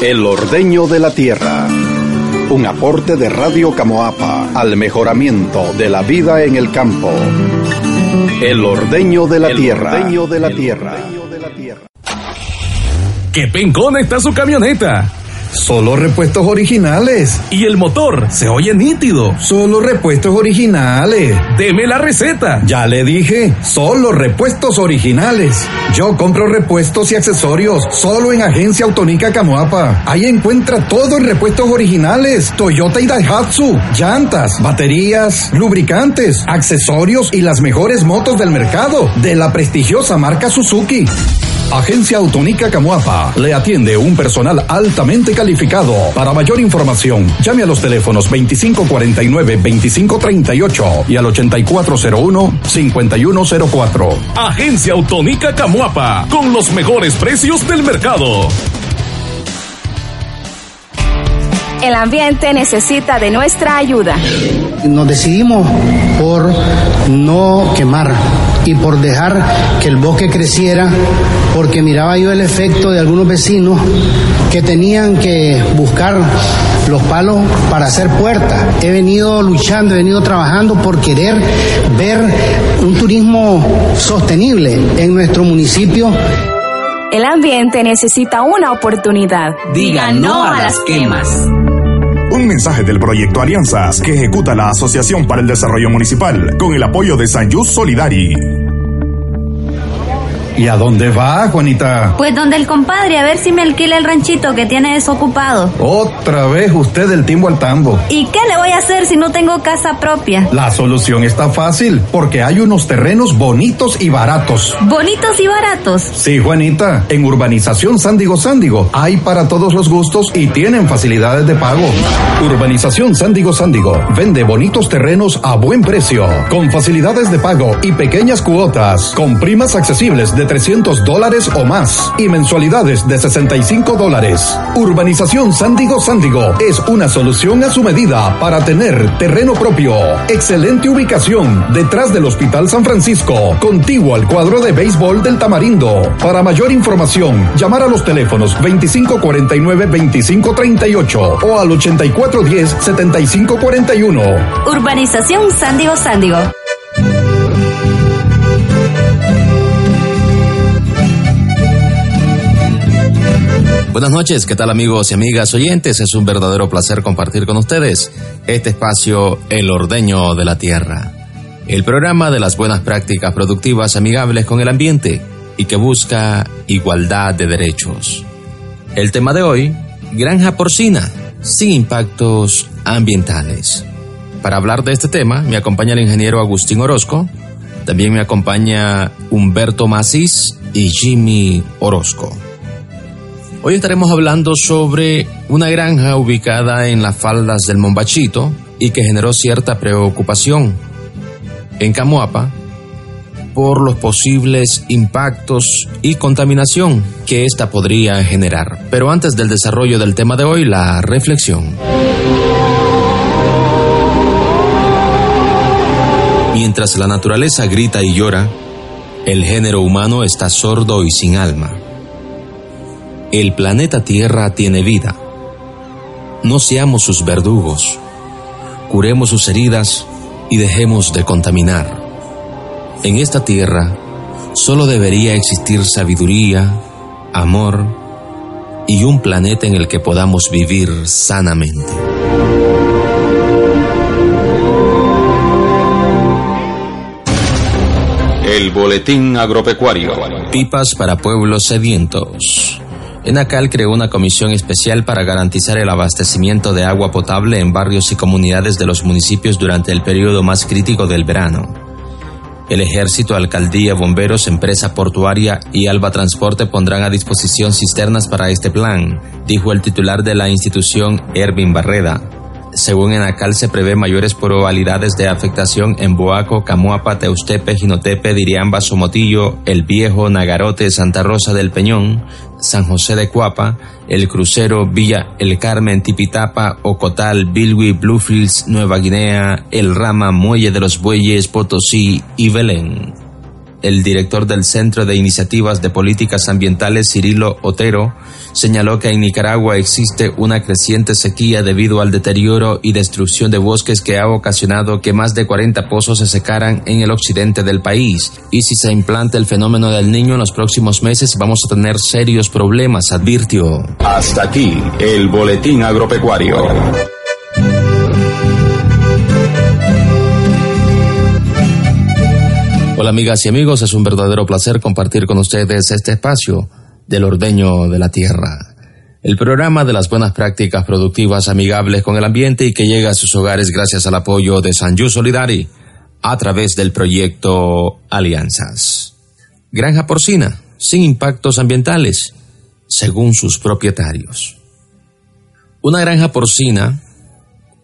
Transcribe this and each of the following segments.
El ordeño de la tierra. Un aporte de Radio Camoapa al mejoramiento de la vida en el campo. El ordeño de la tierra. El ordeño de la tierra. ¡Qué pencona está su camioneta! Solo repuestos originales. Y el motor se oye nítido. Solo repuestos originales. Deme la receta. Ya le dije, solo repuestos originales. Yo compro repuestos y accesorios solo en Agencia Autonica Camoapa. Ahí encuentra todo en repuestos originales. Toyota y Daihatsu, llantas, baterías, lubricantes, accesorios y las mejores motos del mercado de la prestigiosa marca Suzuki. Agencia Autonica Camuapa le atiende un personal altamente calificado. Para mayor información, llame a los teléfonos 2549-2538 y al 8401-5104. Agencia Autonica Camuapa, con los mejores precios del mercado. El ambiente necesita de nuestra ayuda. Nos decidimos por no quemar y por dejar que el bosque creciera, porque miraba yo el efecto de algunos vecinos que tenían que buscar los palos para hacer puertas. He venido luchando, he venido trabajando por querer ver un turismo sostenible en nuestro municipio. El ambiente necesita una oportunidad. Diga no a las quemas. Un mensaje del proyecto Alianzas que ejecuta la Asociación para el Desarrollo Municipal con el apoyo de San Just Solidari. ¿Y a dónde va, Juanita? Pues donde el compadre, a ver si me alquila el ranchito que tiene desocupado. Otra vez usted del timbo al tambo. ¿Y qué le voy a hacer si no tengo casa propia? La solución está fácil, porque hay unos terrenos bonitos y baratos. ¿Bonitos y baratos? Sí, Juanita. En Urbanización Sándigo Sándigo hay para todos los gustos y tienen facilidades de pago. Urbanización Sándigo Sándigo vende bonitos terrenos a buen precio, con facilidades de pago y pequeñas cuotas, con primas accesibles de 300 dólares o más y mensualidades de 65 dólares. Urbanización Sándigo Sándigo es una solución a su medida para tener terreno propio. Excelente ubicación detrás del Hospital San Francisco, contiguo al cuadro de béisbol del Tamarindo. Para mayor información, llamar a los teléfonos 2549-2538 o al 8410-7541. Urbanización Sándigo Sándigo. Buenas noches, ¿qué tal amigos y amigas oyentes? Es un verdadero placer compartir con ustedes este espacio El Ordeño de la Tierra, el programa de las buenas prácticas productivas amigables con el ambiente y que busca igualdad de derechos. El tema de hoy, granja porcina, sin impactos ambientales. Para hablar de este tema me acompaña el ingeniero Agustín Orozco, también me acompaña Humberto Macís y Jimmy Orozco. Hoy estaremos hablando sobre una granja ubicada en las faldas del Mombachito y que generó cierta preocupación en Camuapa por los posibles impactos y contaminación que ésta podría generar. Pero antes del desarrollo del tema de hoy, la reflexión. Mientras la naturaleza grita y llora, el género humano está sordo y sin alma. El planeta Tierra tiene vida. No seamos sus verdugos. Curemos sus heridas y dejemos de contaminar. En esta tierra solo debería existir sabiduría, amor y un planeta en el que podamos vivir sanamente. El Boletín Agropecuario. Pipas para pueblos sedientos. Enacal creó una comisión especial para garantizar el abastecimiento de agua potable en barrios y comunidades de los municipios durante el periodo más crítico del verano. El ejército, alcaldía, bomberos, empresa portuaria y Alba Transporte pondrán a disposición cisternas para este plan, dijo el titular de la institución, Ervin Barreda. Según Enacal, se prevé mayores probabilidades de afectación en Boaco, Camuapa, Teustepe, Jinotepe, Diriamba, Somotillo, El Viejo, Nagarote, Santa Rosa del Peñón, San José de Cuapa, El Crucero, Villa El Carmen, Tipitapa, Ocotal, Bilwi, Bluefields, Nueva Guinea, El Rama, Muelle de los Bueyes, Potosí y Belén. El director del Centro de Iniciativas de Políticas Ambientales, Cirilo Otero, señaló que en Nicaragua existe una creciente sequía debido al deterioro y destrucción de bosques que ha ocasionado que más de 40 pozos se secaran en el occidente del país. Y si se implanta el fenómeno del niño en los próximos meses, vamos a tener serios problemas, advirtió. Hasta aquí el boletín agropecuario. Hola amigas y amigos, es un verdadero placer compartir con ustedes este espacio del ordeño de la tierra. El programa de las buenas prácticas productivas amigables con el ambiente y que llega a sus hogares gracias al apoyo de Sanju Solidari a través del proyecto Alianzas. Granja porcina, sin impactos ambientales, según sus propietarios. Una granja porcina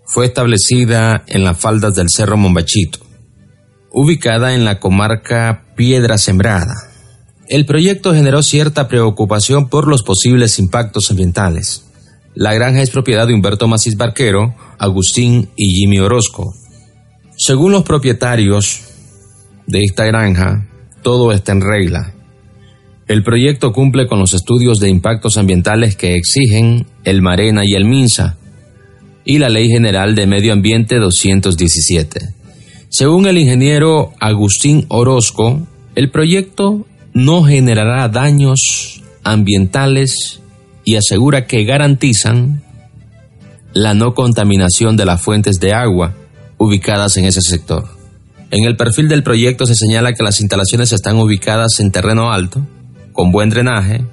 fue establecida en las faldas del Cerro Mombachito ubicada en la comarca Piedra Sembrada. El proyecto generó cierta preocupación por los posibles impactos ambientales. La granja es propiedad de Humberto Macís Barquero, Agustín y Jimmy Orozco. Según los propietarios de esta granja, todo está en regla. El proyecto cumple con los estudios de impactos ambientales que exigen el Marena y el MINSA y la Ley General de Medio Ambiente 217. Según el ingeniero Agustín Orozco, el proyecto no generará daños ambientales y asegura que garantizan la no contaminación de las fuentes de agua ubicadas en ese sector. En el perfil del proyecto se señala que las instalaciones están ubicadas en terreno alto, con buen drenaje,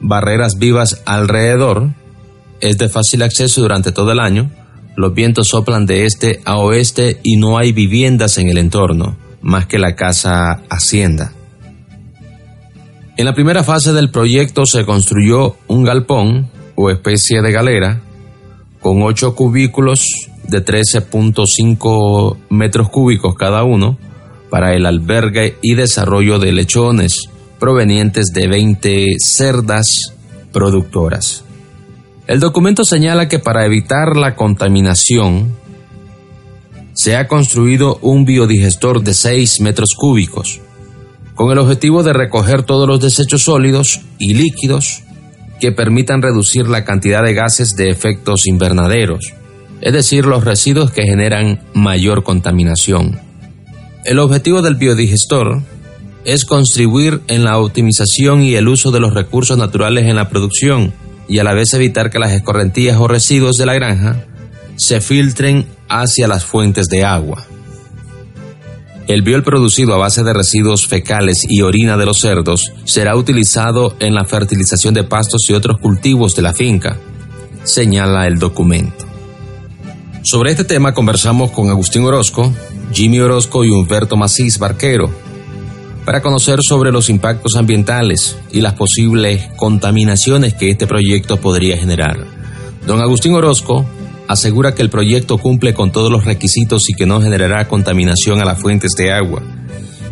barreras vivas alrededor, es de fácil acceso durante todo el año, los vientos soplan de este a oeste y no hay viviendas en el entorno, más que la casa Hacienda. En la primera fase del proyecto se construyó un galpón o especie de galera con ocho cubículos de 13.5 metros cúbicos cada uno para el albergue y desarrollo de lechones provenientes de 20 cerdas productoras. El documento señala que para evitar la contaminación se ha construido un biodigestor de 6 metros cúbicos, con el objetivo de recoger todos los desechos sólidos y líquidos que permitan reducir la cantidad de gases de efectos invernaderos, es decir, los residuos que generan mayor contaminación. El objetivo del biodigestor es contribuir en la optimización y el uso de los recursos naturales en la producción, y a la vez evitar que las escorrentías o residuos de la granja se filtren hacia las fuentes de agua. El biol producido a base de residuos fecales y orina de los cerdos será utilizado en la fertilización de pastos y otros cultivos de la finca, señala el documento. Sobre este tema conversamos con Agustín Orozco, Jimmy Orozco y Humberto Macís Barquero, para conocer sobre los impactos ambientales y las posibles contaminaciones que este proyecto podría generar. Don Agustín Orozco asegura que el proyecto cumple con todos los requisitos y que no generará contaminación a las fuentes de agua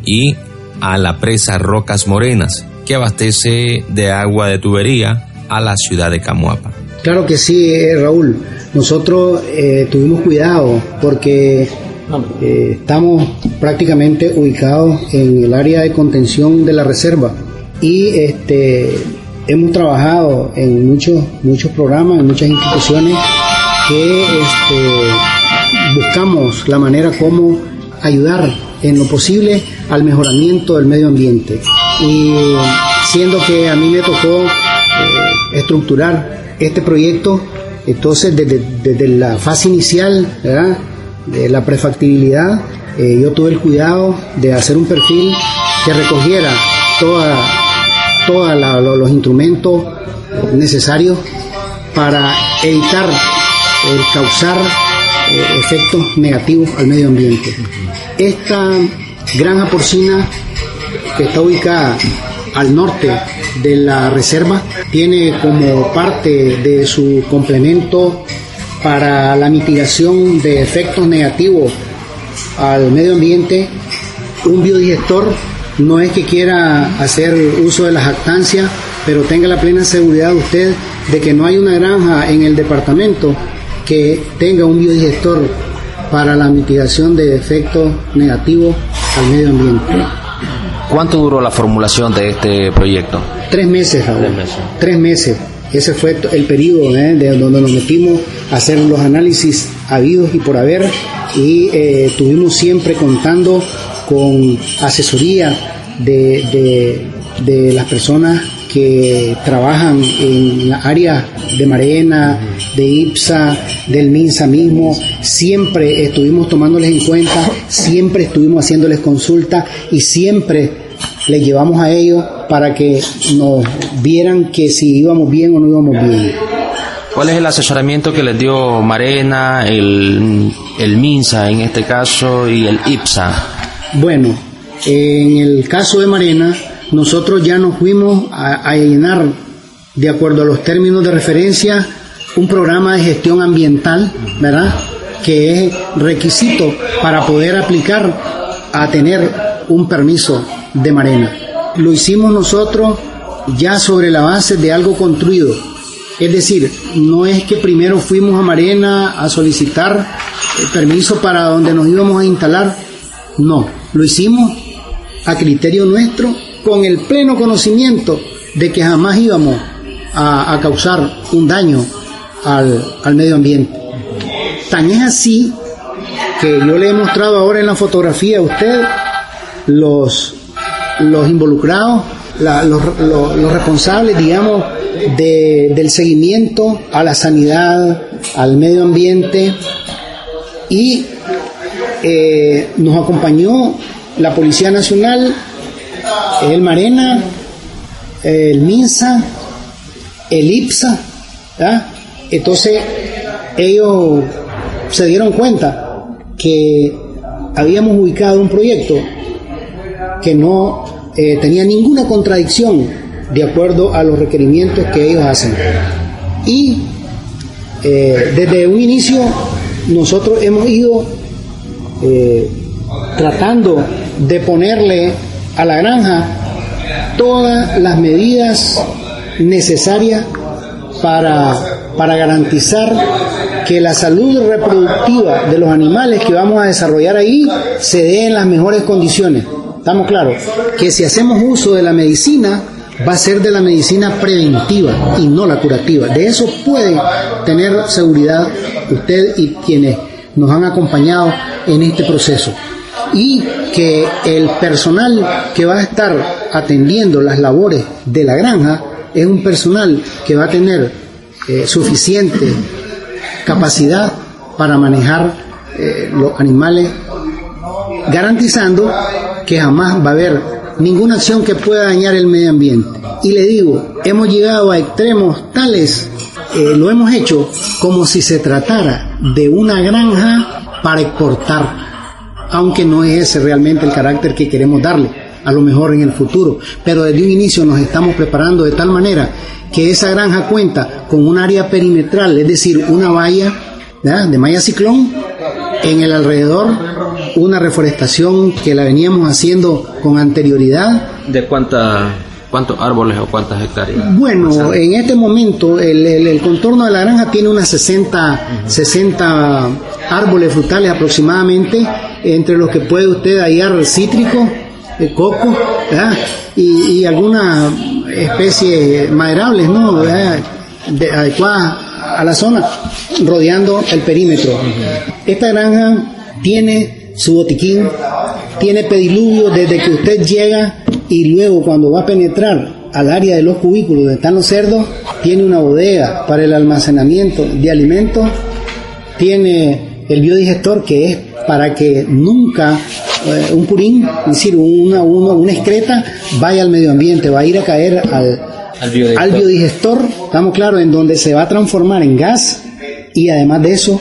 y a la presa Rocas Morenas, que abastece de agua de tubería a la ciudad de Camuapa. Claro que sí, eh, Raúl. Nosotros eh, tuvimos cuidado porque eh, estamos prácticamente ubicados en el área de contención de la reserva y este, hemos trabajado en muchos, muchos programas, en muchas instituciones que este, buscamos la manera como ayudar en lo posible al mejoramiento del medio ambiente. Y siendo que a mí me tocó eh, estructurar este proyecto, entonces desde, desde la fase inicial, ¿verdad? De la prefactibilidad, eh, yo tuve el cuidado de hacer un perfil que recogiera todos los instrumentos necesarios para evitar el causar eh, efectos negativos al medio ambiente. Esta granja porcina que está ubicada al norte de la reserva tiene como parte de su complemento para la mitigación de efectos negativos al medio ambiente, un biodigestor no es que quiera hacer uso de la jactancia, pero tenga la plena seguridad usted de que no hay una granja en el departamento que tenga un biodigestor para la mitigación de efectos negativos al medio ambiente. ¿Cuánto duró la formulación de este proyecto? Tres meses, Tres meses. Tres meses. Ese fue el periodo ¿eh? de donde nos metimos a hacer los análisis habidos y por haber y eh, estuvimos siempre contando con asesoría de, de, las personas que trabajan en la área de Marena, de IPSA, del MINSA mismo, siempre estuvimos tomándoles en cuenta, siempre estuvimos haciéndoles consulta y siempre les llevamos a ellos para que nos vieran que si íbamos bien o no íbamos bien. ¿Cuál es el asesoramiento que les dio Marena, el, el MINSA en este caso y el IPSA? Bueno, en el caso de Marena, nosotros ya nos fuimos a, a llenar, de acuerdo a los términos de referencia, un programa de gestión ambiental, ¿verdad? Que es requisito para poder aplicar a tener un permiso de Marena. Lo hicimos nosotros ya sobre la base de algo construido. Es decir, no es que primero fuimos a Marena a solicitar eh, permiso para donde nos íbamos a instalar. No, lo hicimos a criterio nuestro con el pleno conocimiento de que jamás íbamos a, causar un daño al, al medio ambiente. Tan es así que yo le he mostrado ahora en la fotografía a usted los los involucrados, los, responsables, digamos, del seguimiento a la sanidad, al medio ambiente. Y eh, nos acompañó la Policía Nacional, el Marena, el MINSA, el IPSA, entonces ellos se dieron cuenta que habíamos ubicado un proyecto que no eh, tenía ninguna contradicción de acuerdo a los requerimientos que ellos hacen. Y eh, desde un inicio nosotros hemos ido eh, tratando de ponerle a la granja todas las medidas necesarias para, para garantizar que la salud reproductiva de los animales que vamos a desarrollar ahí se dé en las mejores condiciones. Estamos claros que si hacemos uso de la medicina, va a ser de la medicina preventiva y no la curativa. De eso puede tener seguridad usted y quienes nos han acompañado en este proceso. Y que el personal que va a estar atendiendo las labores de la granja es un personal que va a tener eh, suficiente capacidad para manejar eh, los animales, garantizando que jamás va a haber ninguna acción que pueda dañar el medio ambiente. Y le digo, hemos llegado a extremos tales, eh, lo hemos hecho como si se tratara de una granja para exportar, aunque no es ese realmente el carácter que queremos darle, a lo mejor en el futuro. Pero desde un inicio nos estamos preparando de tal manera que esa granja cuenta con un área perimetral, es decir, una valla de malla ciclón en el alrededor una reforestación que la veníamos haciendo con anterioridad. ¿De cuánta, cuántos árboles o cuántas hectáreas? Bueno, en este momento el, contorno de la granja tiene unas 60, 60 árboles frutales aproximadamente, entre los que puede usted hallar cítrico, eh, coco y, algunas especies maderables, ¿no? adecuadas a la zona, rodeando el perímetro. Esta granja tiene su botiquín, tiene pediluvio desde que usted llega y luego cuando va a penetrar al área de los cubículos donde están los cerdos, tiene una bodega para el almacenamiento de alimentos, tiene el biodigestor que es para que nunca eh, un purín, es decir, una, una excreta, vaya al medio ambiente, va a ir a caer al, al biodigestor. estamos claros, en donde se va a transformar en gas y además de eso,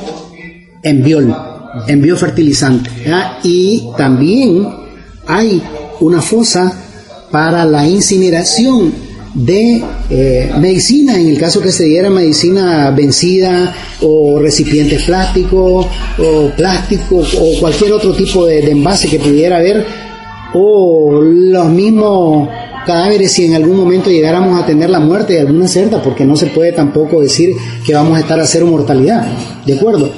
en biol en biofertilizante. Y también hay una fosa para la incineración de eh, medicina, en el caso que se diera medicina vencida o recipientes plásticos o plástico o cualquier otro tipo de, envase que pudiera haber o los mismos cadáveres si en algún momento llegáramos a tener la muerte de alguna cerda, porque no se puede tampoco decir que vamos a estar a cero mortalidad, ¿de acuerdo?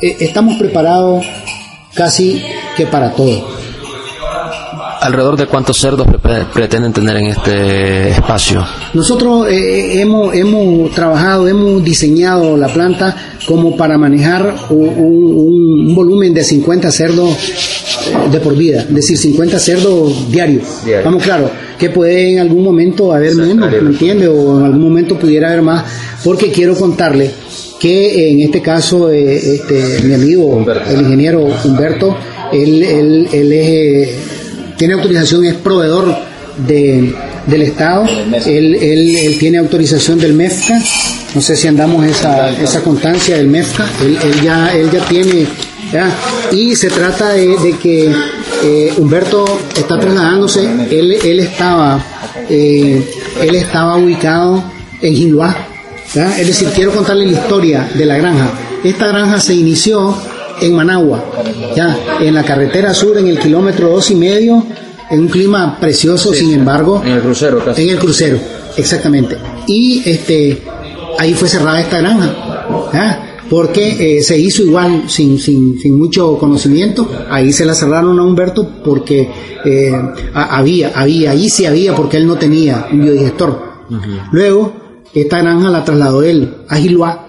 Eh, estamos preparados casi que para todo. ¿Alrededor de cuántos cerdos pretenden tener en este espacio? Nosotros eh, hemos, hemos trabajado, hemos diseñado la planta como para manejar un, volumen de 50 cerdos eh, de por vida, es decir, 50 cerdos diarios. Vamos, claro, que puede en algún momento haber menos, ¿me entiende? O en algún momento pudiera haber más, porque quiero contarle que en este caso eh, este, mi amigo, el ingeniero Humberto, él, él, él es tiene autorización, es proveedor de, del Estado, él, él, él, tiene autorización del MEFCA, no sé si andamos esa, esa constancia del MEFCA, él, él, ya, él ya tiene, y se trata de, que eh, Humberto está trasladándose, él, él estaba, eh, él estaba ubicado en Giluá, es decir, quiero contarle la historia de la granja. Esta granja se inició en Managua, ya, en la carretera sur, en el kilómetro dos y medio, en un clima precioso, sin embargo. En el crucero, casi. En el crucero, exactamente. Y este, ahí fue cerrada esta granja, porque eh, se hizo igual, sin, sin, sin, mucho conocimiento. Ahí se la cerraron a Humberto porque eh, había, había, ahí sí había, porque él no tenía un biodigestor. Luego, esta granja la trasladó él a Giluá,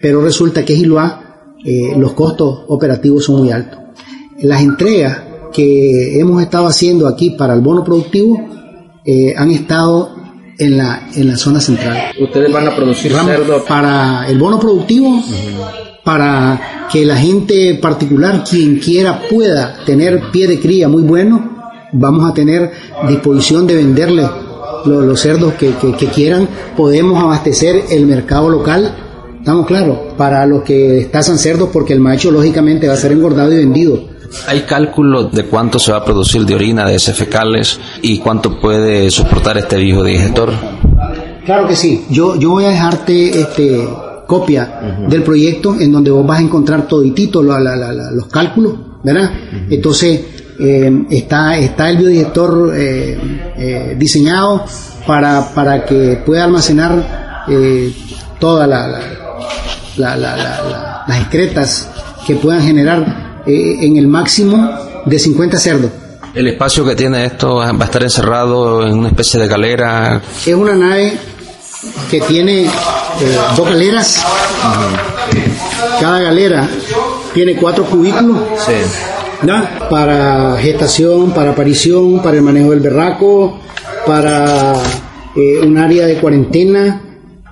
pero resulta que Giluá eh, los costos operativos son muy altos. Las entregas que hemos estado haciendo aquí para el bono productivo eh, han estado en la, en la zona central. ¿Ustedes van a producir cerdo? Para el bono productivo, para que la gente particular, quien quiera, pueda tener pie de cría muy bueno, vamos a tener disposición de venderle los, cerdos que, que quieran. Podemos abastecer el mercado local Estamos claros, para los que estazan cerdos, porque el macho lógicamente va a ser engordado y vendido. ¿Hay cálculo de cuánto se va a producir de orina de heces fecales y cuánto puede soportar este viejo digestor? Claro que sí. Yo, yo voy a dejarte este, copia del proyecto en donde vos vas a encontrar toditito los cálculos, ¿verdad? Entonces, eh, está, está el biodigestor eh, eh, diseñado para, para que pueda almacenar toda la las excretas que puedan generar eh, en el máximo de 50 cerdos. ¿El espacio que tiene esto va a estar encerrado en una especie de galera? Es una nave que tiene eh, dos galeras. Cada galera tiene cuatro cubículos. Para gestación, para aparición, para el manejo del berraco, para eh, un área de cuarentena,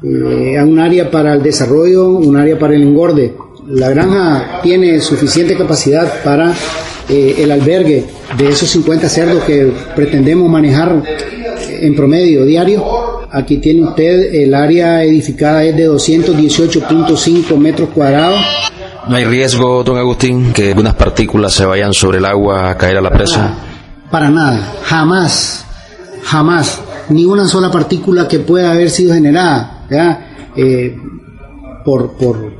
eh, un área para el desarrollo, un área para el engorde. La granja tiene suficiente capacidad para eh, el albergue de esos 50 cerdos que pretendemos manejar en promedio diario. Aquí tiene usted el área edificada es de 218.5 metros cuadrados. ¿No hay riesgo, don Agustín, que algunas partículas se vayan sobre el agua a caer a la presa? Para nada, jamás, jamás, ni una sola partícula que pueda haber sido generada eh, por, por,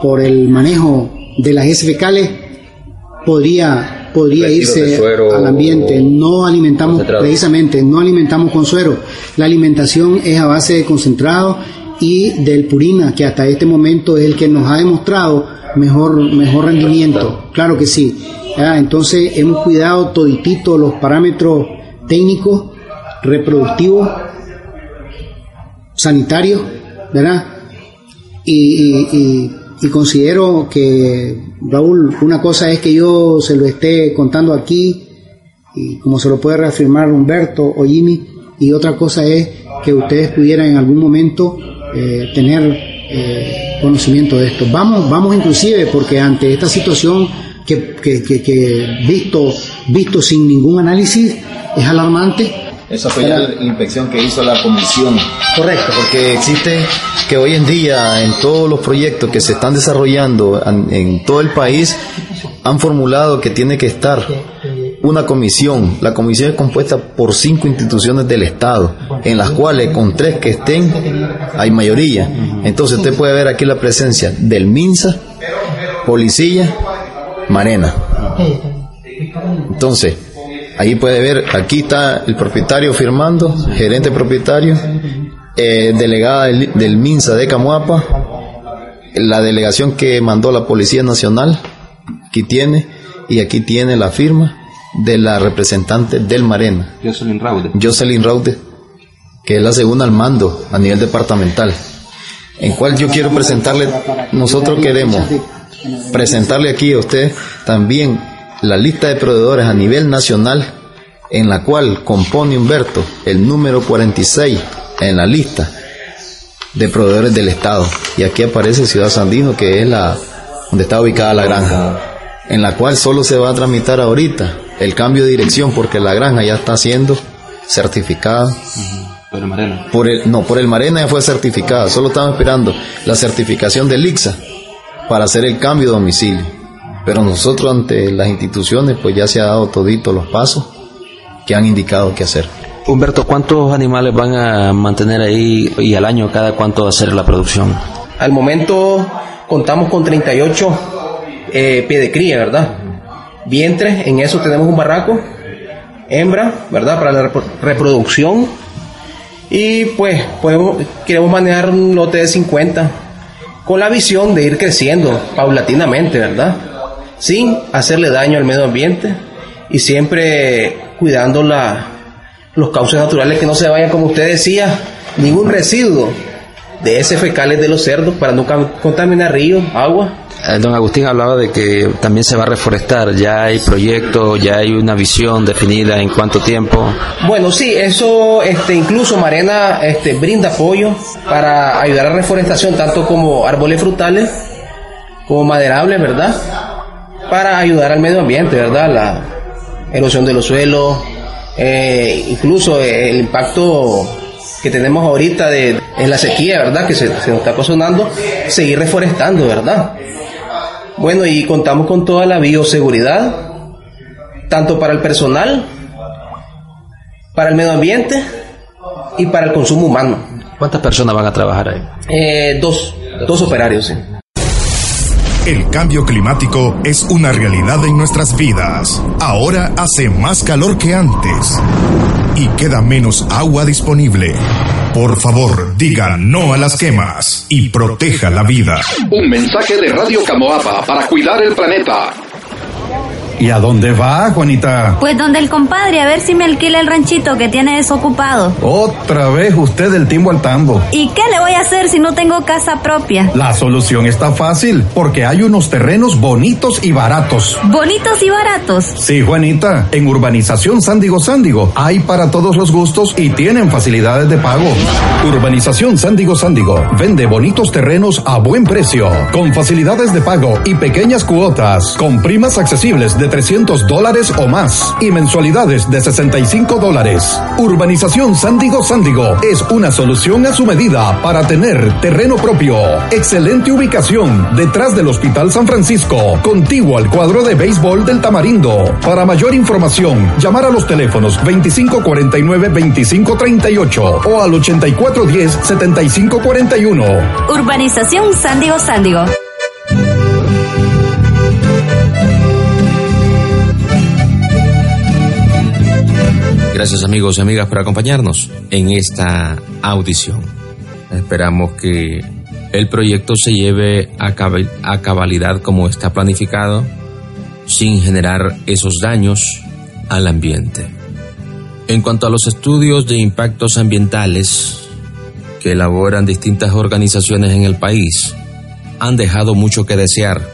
por, el manejo de las heces fecales podría, podría irse al ambiente. No alimentamos, precisamente, no alimentamos con suero. La alimentación es a base de concentrado y del purina, que hasta este momento es el que nos ha demostrado mejor, mejor rendimiento. Claro que sí. Entonces hemos cuidado toditito los parámetros técnicos, reproductivos sanitario, ¿verdad? Y, considero que, Raúl, una cosa es que yo se lo esté contando aquí, y como se lo puede reafirmar Humberto o Jimmy, y otra cosa es que ustedes pudieran en algún momento eh, tener eh, conocimiento de esto. Vamos, vamos inclusive, porque ante esta situación que, que, que visto, visto sin ningún análisis es alarmante, esa fue la inspección que hizo la comisión. Correcto. Porque existe que hoy en día en todos los proyectos que se están desarrollando en, todo el país han formulado que tiene que estar una comisión. La comisión es compuesta por cinco instituciones del Estado, en las cuales con tres que estén hay mayoría. Entonces usted puede ver aquí la presencia del MINSA, Policía, Marena. Entonces, Ahí puede ver, aquí está el propietario firmando, gerente propietario, eh, delegada del, MINSA de Camuapa, la delegación que mandó la Policía Nacional, aquí tiene, y aquí tiene la firma de la representante del Marena, Jocelyn Raude. Jocelyn Raude, que es la segunda al mando a nivel departamental, en cual yo quiero presentarle, nosotros queremos presentarle aquí a usted también la lista de proveedores a nivel nacional, en la cual compone Humberto el número 46 en la lista de proveedores del Estado. Y aquí aparece Ciudad Sandino, que es la donde está ubicada la granja, en la cual solo se va a tramitar ahorita el cambio de dirección porque la granja ya está siendo certificada. Por el Marena. Por el, no, por el Marena ya fue certificada, solo estamos esperando la certificación del ICSA para hacer el cambio de domicilio. Pero nosotros ante las instituciones pues ya se ha dado todito los pasos que han indicado qué hacer. Humberto, ¿cuántos animales van a mantener ahí y al año cada cuánto va a ser la producción? Al momento contamos con 38 eh, pie de cría, ¿verdad? Vientres, en eso tenemos un barraco, hembra, ¿verdad? Para la repro- reproducción. Y pues podemos, queremos manejar un lote de 50 con la visión de ir creciendo paulatinamente, ¿verdad? Sin hacerle daño al medio ambiente y siempre cuidando la, los cauces naturales que no se vayan, como usted decía, ningún residuo de ese fecales de los cerdos para cam- contaminar ríos, agua. Eh, Don Agustín hablaba de que también se va a reforestar, ya hay proyectos, ya hay una visión definida en cuánto tiempo. Bueno, sí, eso este, incluso Marena este, brinda apoyo para ayudar a la reforestación, tanto como árboles frutales como maderables, ¿verdad? Para ayudar al medio ambiente, ¿verdad? La erosión de los suelos, eh, incluso el impacto que tenemos ahorita de, en la sequía, ¿verdad? Que se, se nos está ocasionando, seguir reforestando, ¿verdad? Bueno, y contamos con toda la bioseguridad, tanto para el personal, para el medio ambiente y para el consumo humano. ¿Cuántas personas van a trabajar ahí? Eh, dos, dos operarios, sí. El cambio climático es una realidad en nuestras vidas. Ahora hace más calor que antes y queda menos agua disponible. Por favor, diga no a las quemas y proteja la vida. Un mensaje de Radio Camoapa para cuidar el planeta. ¿Y a dónde va, Juanita? Pues donde el compadre, a ver si me alquila el ranchito que tiene desocupado. Otra vez usted del timbo al tambo. ¿Y qué le voy a hacer si no tengo casa propia? La solución está fácil, porque hay unos terrenos bonitos y baratos. Bonitos y baratos. Sí, Juanita, en Urbanización Sándigo Sándigo hay para todos los gustos y tienen facilidades de pago. Urbanización Sándigo Sándigo vende bonitos terrenos a buen precio, con facilidades de pago y pequeñas cuotas, con primas accesibles de 300 dólares o más y mensualidades de 65 dólares. Urbanización Sándigo Sándigo es una solución a su medida para tener terreno propio. Excelente ubicación detrás del Hospital San Francisco, contiguo al cuadro de béisbol del Tamarindo. Para mayor información, llamar a los teléfonos 2549-2538 o al 8410-7541. Urbanización Sándigo Sándigo. Gracias amigos y amigas por acompañarnos en esta audición. Esperamos que el proyecto se lleve a, a cabalidad como está planificado, sin generar esos daños al ambiente. En cuanto a los estudios de impactos ambientales que elaboran distintas organizaciones en el país, han dejado mucho que desear.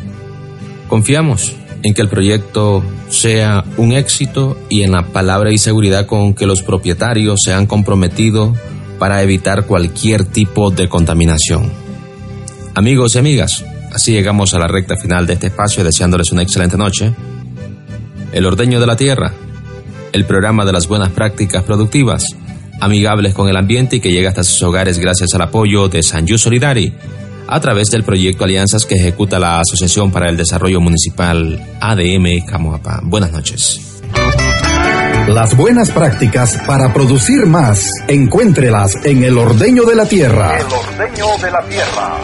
Confiamos en que el proyecto sea un éxito y en la palabra y seguridad con que los propietarios se han comprometido para evitar cualquier tipo de contaminación. Amigos y amigas, así llegamos a la recta final de este espacio deseándoles una excelente noche. El ordeño de la tierra, el programa de las buenas prácticas productivas, amigables con el ambiente y que llega hasta sus hogares gracias al apoyo de San Yu Solidari a través del proyecto Alianzas que ejecuta la Asociación para el Desarrollo Municipal ADM Camoapa. Buenas noches. Las buenas prácticas para producir más, encuéntrelas en el ordeño de la tierra. ordeño de la tierra.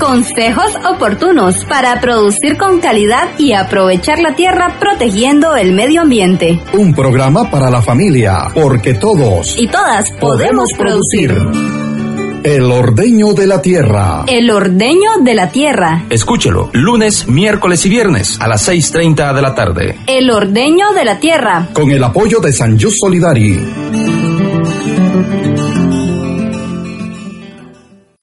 Consejos oportunos para producir con calidad y aprovechar la tierra protegiendo el medio ambiente. Un programa para la familia, porque todos Y todas podemos producir. El ordeño de la tierra. El ordeño de la tierra. Escúchelo, lunes, miércoles y viernes a las 6.30 de la tarde. El ordeño de la tierra. Con el apoyo de San Just Solidari.